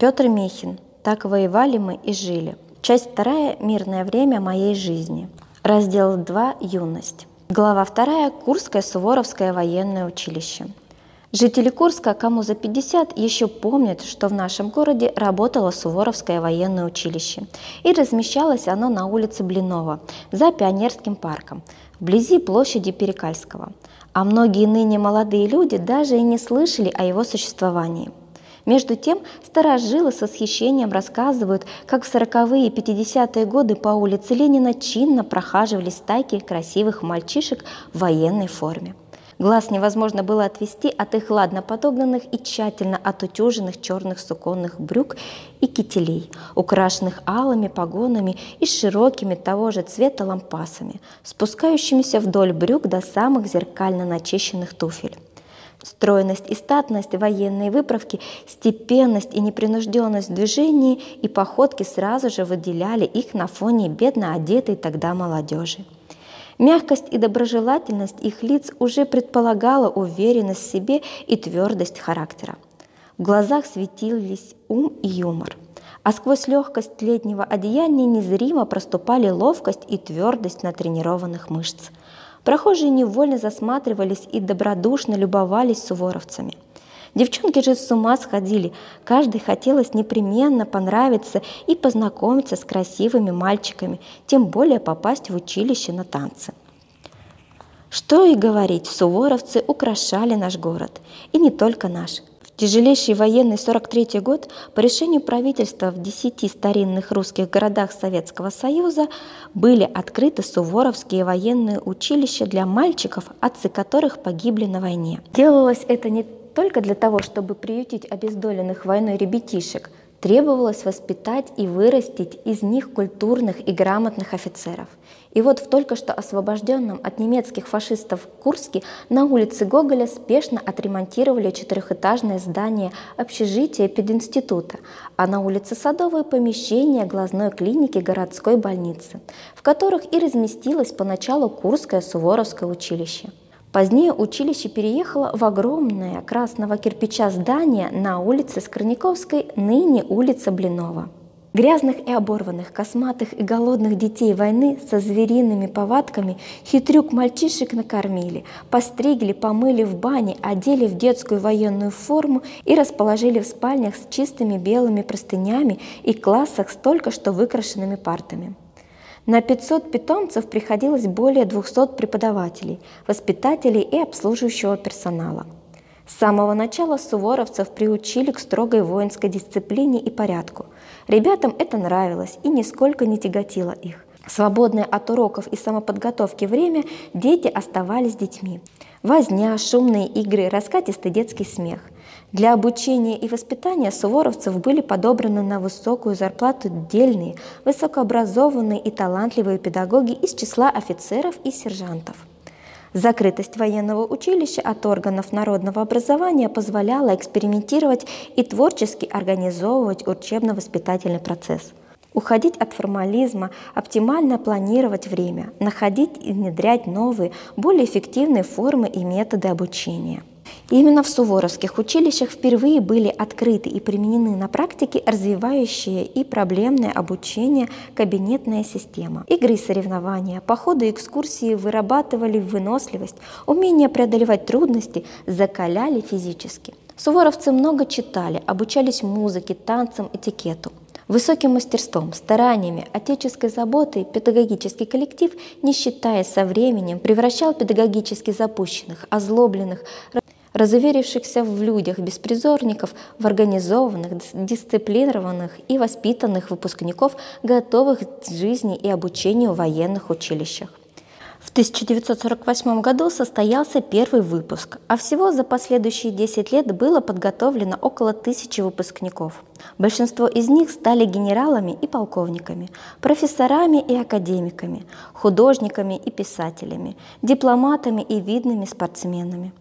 Петр Михин. Так воевали мы и жили. Часть вторая. Мирное время моей жизни. Раздел 2. Юность. Глава вторая. Курское Суворовское военное училище. Жители Курска, кому за 50, еще помнят, что в нашем городе работало Суворовское военное училище. И размещалось оно на улице Блинова, за Пионерским парком, вблизи площади Перекальского. А многие ныне молодые люди даже и не слышали о его существовании. Между тем, старожилы с восхищением рассказывают, как в 40-е и 50-е годы по улице Ленина чинно прохаживались стайки красивых мальчишек в военной форме. Глаз невозможно было отвести от их ладно подогнанных и тщательно отутюженных черных суконных брюк и кителей, украшенных алыми погонами и широкими того же цвета лампасами, спускающимися вдоль брюк до самых зеркально начищенных туфель. Стройность и статность военной выправки, степенность и непринужденность в движении и походке сразу же выделяли их на фоне бедно одетой тогда молодежи. Мягкость и доброжелательность их лиц уже предполагала уверенность в себе и твердость характера. В глазах светились ум и юмор, а сквозь легкость летнего одеяния незримо проступали ловкость и твердость натренированных мышц – Прохожие невольно засматривались и добродушно любовались суворовцами. Девчонки же с ума сходили, каждой хотелось непременно понравиться и познакомиться с красивыми мальчиками, тем более попасть в училище на танцы. Что и говорить, суворовцы украшали наш город, и не только наш. Тяжелейший военный 43 год по решению правительства в 10 старинных русских городах Советского Союза были открыты суворовские военные училища для мальчиков, отцы которых погибли на войне. Делалось это не только для того, чтобы приютить обездоленных войной ребятишек, требовалось воспитать и вырастить из них культурных и грамотных офицеров. И вот в только что освобожденном от немецких фашистов Курске на улице Гоголя спешно отремонтировали четырехэтажное здание общежития пединститута, а на улице Садовой помещение глазной клиники городской больницы, в которых и разместилось поначалу Курское Суворовское училище. Позднее училище переехало в огромное красного кирпича здание на улице Скорняковской, ныне улица Блинова. Грязных и оборванных, косматых и голодных детей войны со звериными повадками хитрюк мальчишек накормили, постригли, помыли в бане, одели в детскую военную форму и расположили в спальнях с чистыми белыми простынями и классах с только что выкрашенными партами. На 500 питомцев приходилось более 200 преподавателей, воспитателей и обслуживающего персонала. С самого начала суворовцев приучили к строгой воинской дисциплине и порядку. Ребятам это нравилось и нисколько не тяготило их. Свободное от уроков и самоподготовки время дети оставались детьми. Возня, шумные игры, раскатистый детский смех – для обучения и воспитания суворовцев были подобраны на высокую зарплату дельные, высокообразованные и талантливые педагоги из числа офицеров и сержантов. Закрытость военного училища от органов народного образования позволяла экспериментировать и творчески организовывать учебно-воспитательный процесс. Уходить от формализма, оптимально планировать время, находить и внедрять новые, более эффективные формы и методы обучения. Именно в суворовских училищах впервые были открыты и применены на практике развивающие и проблемное обучение кабинетная система. Игры и соревнования, походы и экскурсии вырабатывали выносливость, умение преодолевать трудности, закаляли физически. Суворовцы много читали, обучались музыке, танцам, этикету. Высоким мастерством, стараниями, отеческой заботой педагогический коллектив, не считаясь со временем, превращал педагогически запущенных, озлобленных, разуверившихся в людях беспризорников, в организованных, дисциплинированных и воспитанных выпускников, готовых к жизни и обучению в военных училищах. В 1948 году состоялся первый выпуск, а всего за последующие 10 лет было подготовлено около тысячи выпускников. Большинство из них стали генералами и полковниками, профессорами и академиками, художниками и писателями, дипломатами и видными спортсменами.